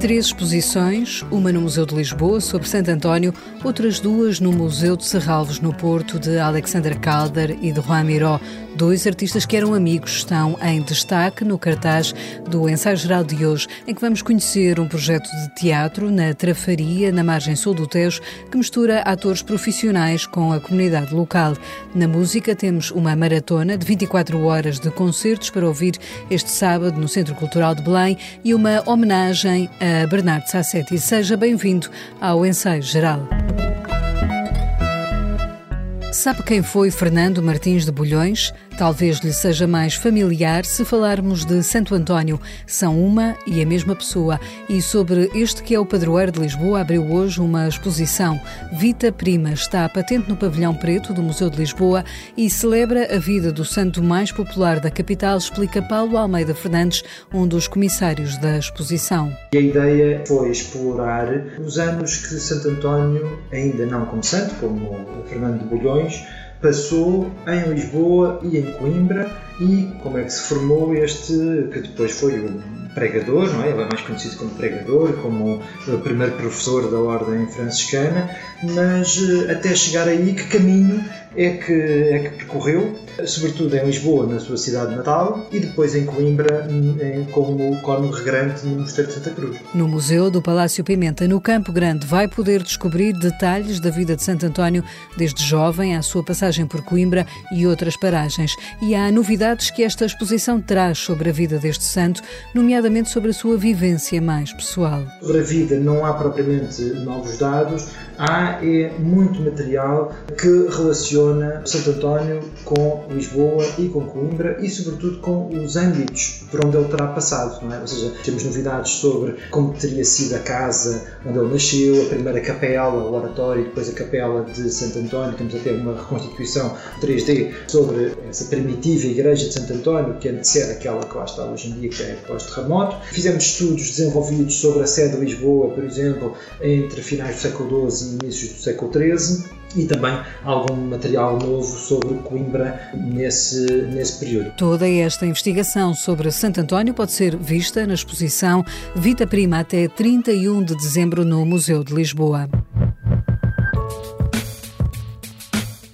Três exposições, uma no Museu de Lisboa, sobre Santo António, outras duas no Museu de Serralves, no Porto, de Alexander Calder e de Juan Miró. Dois artistas que eram amigos estão em destaque no cartaz do ensaio geral de hoje, em que vamos conhecer um projeto de teatro na Trafaria, na margem sul do Tejo, que mistura atores profissionais com a comunidade local. Na música temos uma maratona de 24 horas de concertos para ouvir este sábado no Centro Cultural de Belém e uma homenagem a Bernardo Sassetti. Seja bem-vindo ao ensaio geral. Sabe quem foi Fernando Martins de Bulhões? Talvez lhe seja mais familiar se falarmos de Santo António. São uma e a mesma pessoa. E sobre este que é o padroeiro de Lisboa, abriu hoje uma exposição. Vita Prima está patente no pavilhão preto do Museu de Lisboa e celebra a vida do santo mais popular da capital, explica Paulo Almeida Fernandes, um dos comissários da exposição. A ideia foi explorar os anos que Santo António, ainda não como santo, como Fernando de Bulhões, passou em Lisboa e em Coimbra e como é que se formou este, que depois foi o pregador, não é? Ele é mais conhecido como pregador, como o primeiro professor da ordem franciscana, mas eh, até chegar aí, que caminho é que, é que percorreu, sobretudo em Lisboa, na sua cidade natal, e depois em Coimbra, como cônego regrante no Mosteiro de Santa Cruz. No Museu do Palácio Pimenta, no Campo Grande, vai poder descobrir detalhes da vida de Santo António, desde jovem à sua passagem por Coimbra e outras paragens. E há novidades que esta exposição traz sobre a vida deste santo, nomeadamente sobre a sua vivência mais pessoal. Sobre a vida não há propriamente novos dados, há é muito material que relaciona Santo António com Lisboa e com Coimbra e, sobretudo, com os âmbitos por onde ele terá passado. Não é? Ou seja, temos novidades sobre como teria sido a casa onde ele nasceu, a primeira capela, o oratório, depois a capela de Santo António. Temos até uma reconstituição 3D sobre essa primitiva igreja de Santo António que antecede aquela que lá está hoje em dia, que é pós-terremoto. Fizemos estudos desenvolvidos sobre a sede de Lisboa, por exemplo, entre finais do século XII e inícios do século XIII e também algum material novo sobre Coimbra nesse, nesse período. Toda esta investigação sobre Santo António pode ser vista na exposição Vita Prima até 31 de dezembro no Museu de Lisboa.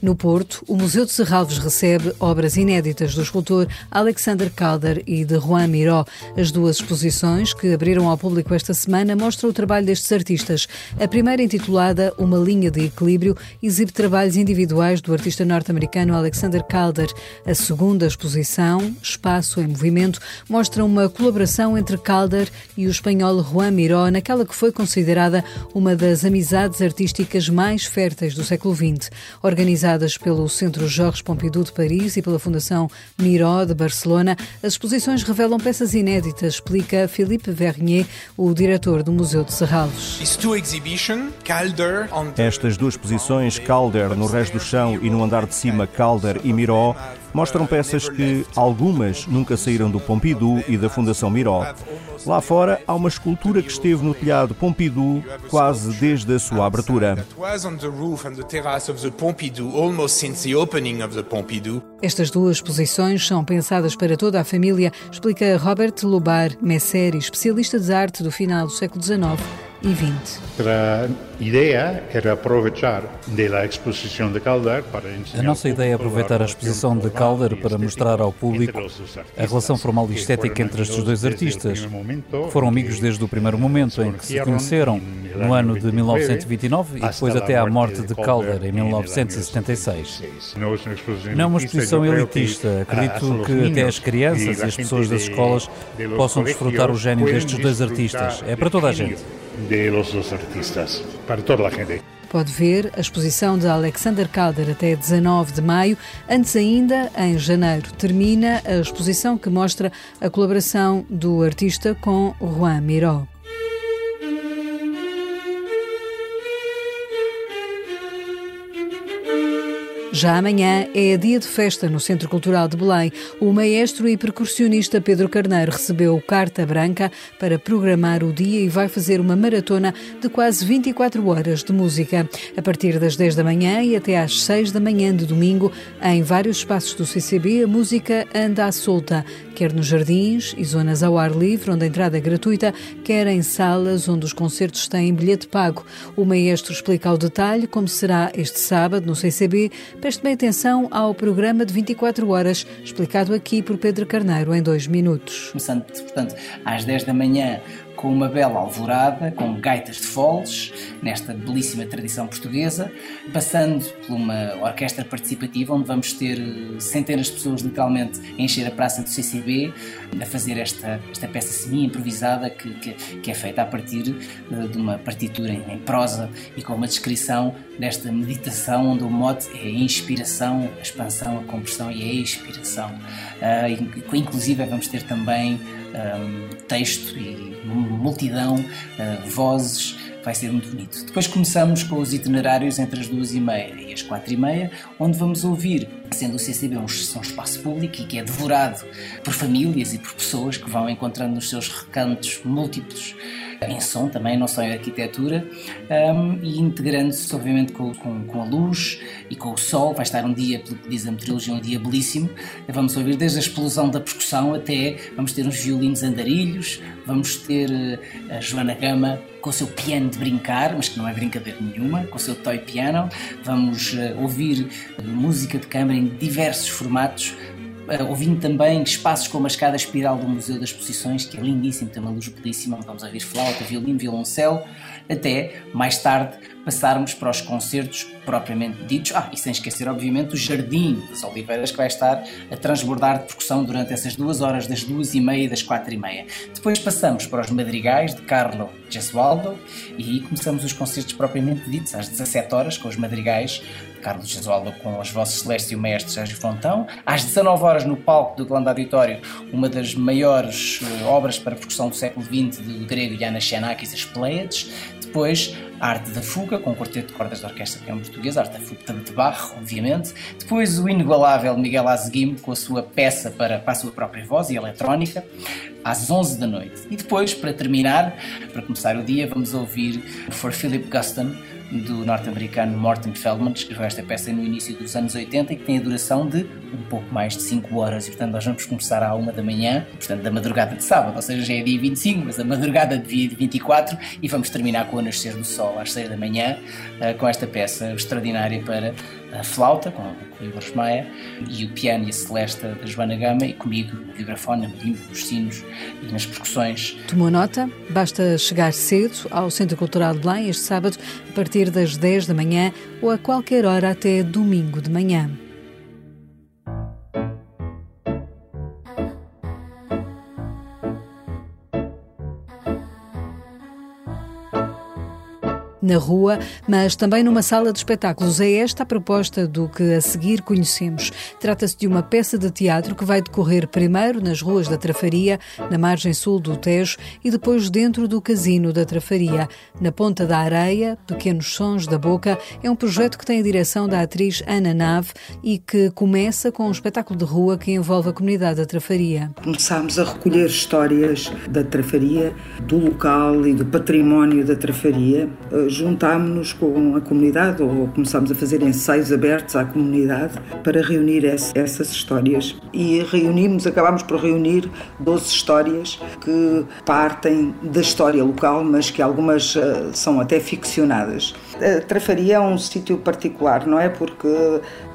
No Porto, o Museu de Serralves recebe obras inéditas do escultor Alexander Calder e de Juan Miró. As duas exposições, que abriram ao público esta semana, mostram o trabalho destes artistas. A primeira, intitulada Uma Linha de Equilíbrio, exibe trabalhos individuais do artista norte-americano Alexander Calder. A segunda exposição, Espaço em Movimento, mostra uma colaboração entre Calder e o espanhol Juan Miró, naquela que foi considerada uma das amizades artísticas mais férteis do século XX. Organizada organizadas pelo Centro Jorge Pompidou de Paris e pela Fundação Miró de Barcelona, as exposições revelam peças inéditas, explica Philippe Vernier, o diretor do Museu de Serralves. Estas duas exposições, Calder no resto do chão e no andar de cima Calder e Miró, mostram peças que algumas nunca saíram do Pompidou e da Fundação Miró. Lá fora há uma escultura que esteve no telhado Pompidou quase desde a sua abertura. Estas duas exposições são pensadas para toda a família, explica Robert Lubar Messeri, especialista de arte do final do século XIX 20. A ideia era aproveitar da exposição de Calder para A nossa ideia é aproveitar a exposição de Calder para mostrar ao público a relação formal e estética entre estes dois artistas. Foram amigos desde o primeiro momento em que se conheceram, no ano de 1929 e depois até à morte de Calder em 1976. Não é uma exposição elitista. Acredito que até as crianças e as pessoas das escolas possam desfrutar o gênio destes dois artistas. É para toda a gente de los dos artistas, para toda a gente. Pode ver a exposição de Alexander Calder até 19 de maio. Antes ainda, em janeiro, termina a exposição que mostra a colaboração do artista com Juan Miró. Já amanhã é dia de festa no Centro Cultural de Belém. O maestro e percussionista Pedro Carneiro recebeu carta branca para programar o dia e vai fazer uma maratona de quase 24 horas de música. A partir das 10 da manhã e até às 6 da manhã de domingo, em vários espaços do CCB, a música anda à solta, quer nos jardins e zonas ao ar livre, onde a entrada é gratuita, quer em salas onde os concertos têm bilhete pago. O maestro explica ao detalhe como será este sábado no CCB Preste bem atenção ao programa de 24 horas, explicado aqui por Pedro Carneiro em dois minutos. Começando, portanto, às 10 da manhã com uma bela alvorada, com gaitas de foles, nesta belíssima tradição portuguesa, passando por uma orquestra participativa, onde vamos ter eh, centenas de pessoas literalmente a encher a praça do CCB, a fazer esta, esta peça semi-improvisada que, que, que, é feita a partir eh, de uma partitura em, prosa e com uma descrição desta meditação, onde o mote é a inspiração, a expansão, a compressão e a expiração. Uh, inclusive, vamos ter também um, texto e multidão, uh, vozes, vai ser muito bonito. Depois começamos com os itinerários entre as duas e meia e as quatro e meia, onde vamos ouvir, sendo o CCB um, um espaço público e que é devorado por famílias e por pessoas que vão encontrando nos seus recantos múltiplos em som também, não só em arquitetura, um, e integrando-se, obviamente, com, com, com, a luz e com o sol. Vai estar um dia, pelo que diz a meteorologia, um dia belíssimo. Vamos ouvir desde a explosão da percussão até vamos ter uns violinos andarilhos, vamos ter eh, a Joana Gama com o seu piano de brincar, mas que não é brincadeira nenhuma, com o seu toy piano. Vamos uh, ouvir uh, música de câmara em diversos formatos, ouvindo também espaços como a escada espiral do Museu das Exposições, que é lindíssimo, tem uma luz belíssima, vamos ouvir flauta, violino, violoncelo, até mais tarde passarmos para os concertos propriamente ditos. Ah, e sem esquecer, obviamente, o Jardim das Oliveiras, que vai estar a transbordar de percussão durante essas duas horas, das duas e meia e das quatro e meia. Depois passamos para os Madrigais de Carlo Gesualdo e começamos os concertos propriamente ditos às 17 horas, com os Madrigais de Carlos Gesualdo com as vozes Celeste e o Mestre Sérgio Fontão. Às 19 horas, no palco do Grande Auditório, uma das maiores uh, obras para percussão do século XX do grego Yanis Xenakis, as Pleiades. Depois, a Arte da Fuga, com o quarteto de cordas da Orquestra Câmara Portuguesa, a Arte da Fuga de Barro, obviamente. Depois, o inigualável Miguel Azeguim, com a sua peça para, para a sua própria voz e eletrónica, às 11 da noite. E depois, para terminar, para começar o dia, vamos ouvir For Philip Guston, do norte-americano Morton Feldman, que escreveu esta peça no início dos anos 80 e que tem a duração de um pouco mais de 5 horas. E portanto, nós vamos começar à 1 da manhã, portanto, da madrugada de sábado, ou seja, já é dia 25, mas a madrugada de dia 24, e vamos terminar com o Nascer do Sol às 6 da manhã, uh, com esta peça extraordinária para a flauta, com, com o Igor Maia, e o piano e a celesta da Joana Gama, e comigo, o vibrafone, a marimba, os sinos e nas percussões. Tomou nota? Basta chegar cedo ao Centro Cultural de Belém este sábado, a partir das 10 da manhã ou a qualquer hora até domingo de manhã. Na rua, mas também numa sala de espetáculos. É esta a proposta do que a seguir conhecemos. Trata-se de uma peça de teatro que vai decorrer primeiro nas ruas da Trafaria, na margem sul do Tejo, e depois dentro do Casino da Trafaria. Na Ponta da Areia, Pequenos Sons da Boca, é um projeto que tem a direção da atriz Ana Nave e que começa com um espetáculo de rua que envolve a comunidade da Trafaria. Começámos a recolher histórias da Trafaria, do local e do património da Trafaria, juntámos-nos com a comunidade ou começámos a fazer ensaios abertos à comunidade para reunir essas histórias. E reunimos, acabámos por reunir 12 histórias que partem da história local, mas que algumas eh, são até ficcionadas. A Trafaria é um sítio particular, não é? Porque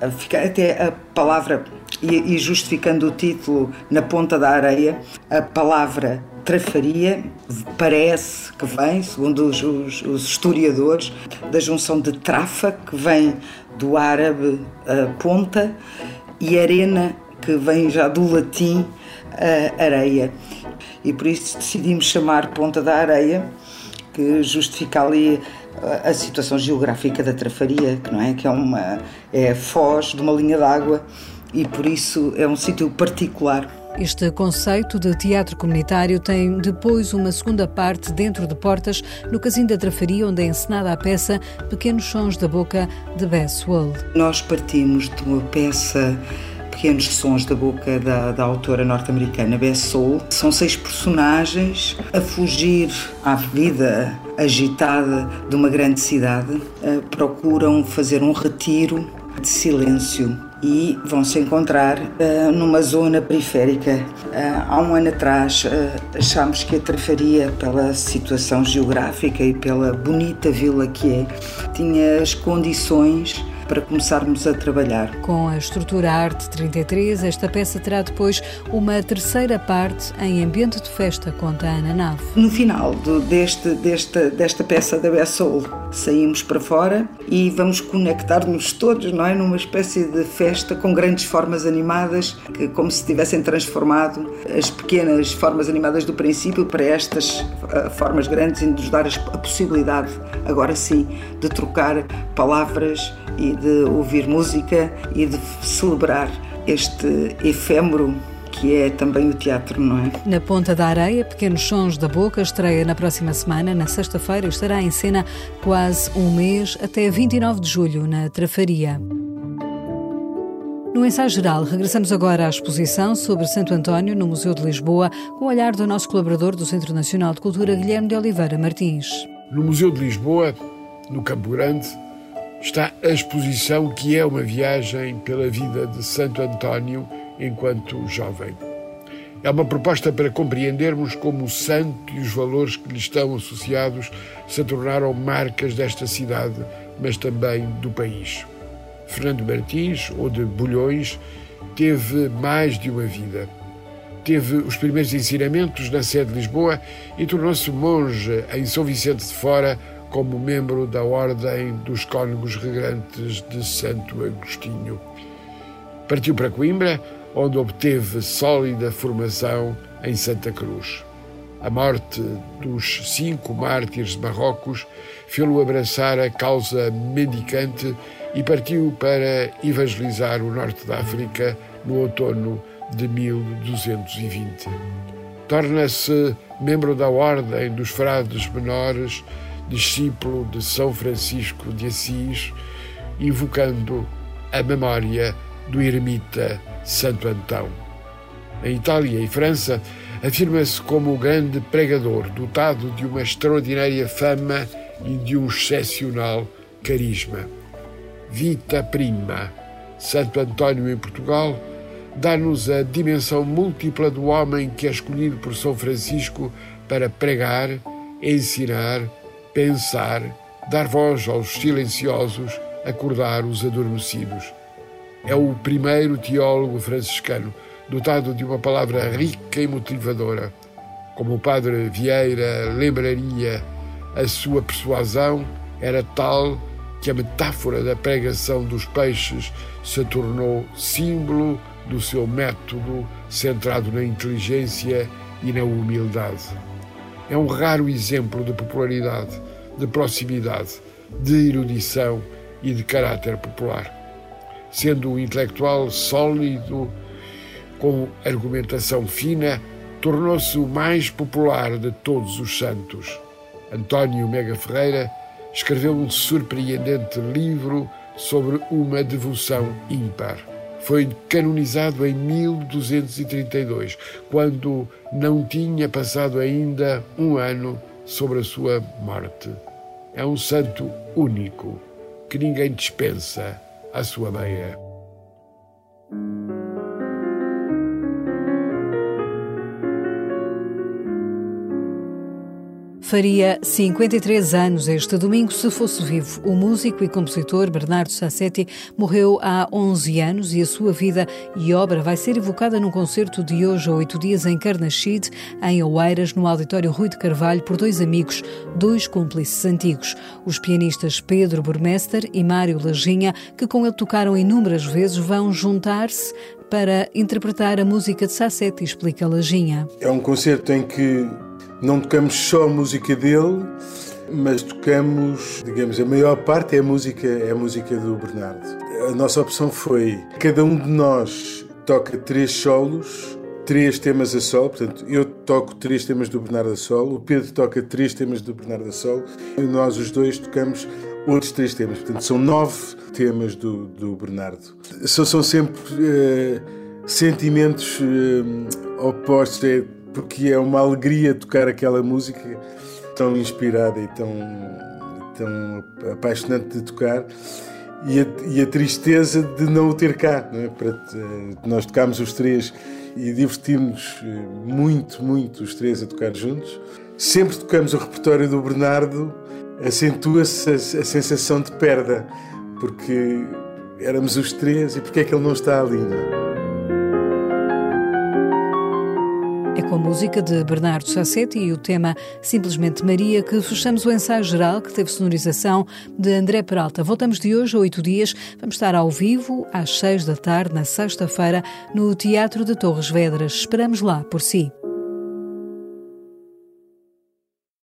eh, fica até a palavra, e justificando o título na ponta da areia, a palavra trafaria parece que vem, segundo os, os, os, historiadores, da junção de trafa, que vem do árabe ponta, e arena, que vem já do latim areia. E por isso decidimos chamar Ponta da Areia, que justifica ali a situação geográfica da Trafaria, que não é que é uma é foz de uma linha d'água e por isso é um sítio particular Este conceito de teatro comunitário tem depois uma segunda parte dentro de portas no Casino da Trafaria, onde é encenada a peça Pequenos Sons da Boca de Bess Wold. Nós partimos de uma peça Pequenos Sons da Boca da, da autora norte-americana Bess Soul. São seis personagens a fugir à vida agitada de uma grande cidade. Eh, procuram fazer um retiro de silêncio e vão se encontrar uh, numa zona periférica. Uh, há um ano atrás uh, achámos que a Trafaria, pela situação geográfica e pela bonita vila que é, tinha as condições para começarmos a trabalhar. Com a estrutura Arte 33, esta peça terá depois uma terceira parte em ambiente de festa, conta a Ana Nave. No final do, deste, desta, desta peça da Bessol, saímos para fora e vamos conectar-nos todos, não é? Numa espécie de festa com grandes formas animadas, que como se tivessem transformado as pequenas formas animadas do princípio para estas uh, formas grandes e nos dar a possibilidade, agora sim, de trocar palavras e de ouvir música e de celebrar este efêmero que é também o teatro, não é? Na Ponta da Areia, Pequenos Sons da Boca estreia na próxima semana, na sexta-feira, estará em cena quase um mês, até 29 de julho, na Trafaria. No ensaio geral, regressamos agora à exposição sobre Santo António no Museu de Lisboa, com o olhar do nosso colaborador do Centro Nacional de Cultura, Guilherme de Oliveira Martins. No Museu de Lisboa, no Campo Grande, está a exposição que é uma viagem pela vida de Santo António enquanto jovem. É uma proposta para compreendermos como o santo e os valores que lhe estão associados se tornaram marcas desta cidade, mas também do país. Fernando Martins, ou de Bulhões, teve mais de uma vida. Teve os primeiros ensinamentos na sede de Lisboa e tornou-se monge em São Vicente de Fora como membro da Ordem dos Cônegos Regrantes de Santo Agostinho. Partiu para Coimbra, onde obteve sólida formação em Santa Cruz. A morte dos cinco mártires Marrocos fê-lo abraçar a causa mendicante e partiu para evangelizar o norte da África no outono de 1220. Torna-se membro da Ordem dos Frades Menores discípulo de São Francisco de Assis, invocando a memória do ermita Santo Antão. Em Itália e França, afirma-se como o grande pregador, dotado de uma extraordinária fama e de um excepcional carisma. Vita prima, Santo António em Portugal, dá-nos a dimensão múltipla do homem que é escolhido por São Francisco para pregar, ensinar, pensar, dar voz aos silenciosos, acordar os adormecidos. É o primeiro teólogo franciscano dotado de uma palavra rica e motivadora. Como o padre Vieira lembraria, a sua persuasão era tal que a metáfora da pregação dos peixes se tornou símbolo do seu método centrado na inteligência e na humildade. É um raro exemplo de popularidade de proximidade, de erudição e de caráter popular. Sendo um intelectual sólido, com argumentação fina, tornou-se o mais popular de todos os santos. António Mega Ferreira escreveu um surpreendente livro sobre uma devoção ímpar. Foi canonizado em 1232, quando não tinha passado ainda um ano sobre a sua morte. É um santo único que ninguém dispensa à sua meia. Faria 53 anos este domingo se fosse vivo. O músico e compositor Bernardo Sassetti morreu há 11 anos e a sua vida e obra vai ser evocada num concerto de hoje a oito dias em Carnaxide, em Oeiras, no Auditório Rui de Carvalho, por dois amigos, dois cúmplices antigos, os pianistas Pedro Burmester e Mário Lajinha, que com ele tocaram inúmeras vezes, vão juntar-se para interpretar a música de Sassetti, explica Lajinha. É um concerto em que não tocamos só a música dele, mas tocamos, digamos, a maior parte é a música, é a música do Bernardo. A nossa opção foi cada um de nós toca três solos três temas a solo, portanto, eu toco três temas do Bernardo a solo, o Pedro toca três temas do Bernardo a solo e nós os dois tocamos outros três temas. Portanto, são nove temas do, do Bernardo. São, são sempre uh, sentimentos uh, opostos, é, porque é uma alegria tocar aquela música tão inspirada e tão, tão apaixonante de tocar. E a, e a tristeza de não o ter cá. Não é? Para, uh, nós tocámos os três e divertimos muito, muito os três a tocar juntos. Sempre tocamos o repertório do Bernardo, acentua-se a, a sensação de perda, porque éramos os três e porque é que ele não está ali? Não? É com a música de Bernardo Sassetti e o tema Simplesmente Maria que fechamos o ensaio geral que teve sonorização de André Peralta. Voltamos de hoje a oito dias. Vamos estar ao vivo às seis da tarde, na sexta-feira, no Teatro de Torres Vedras. Esperamos lá por si.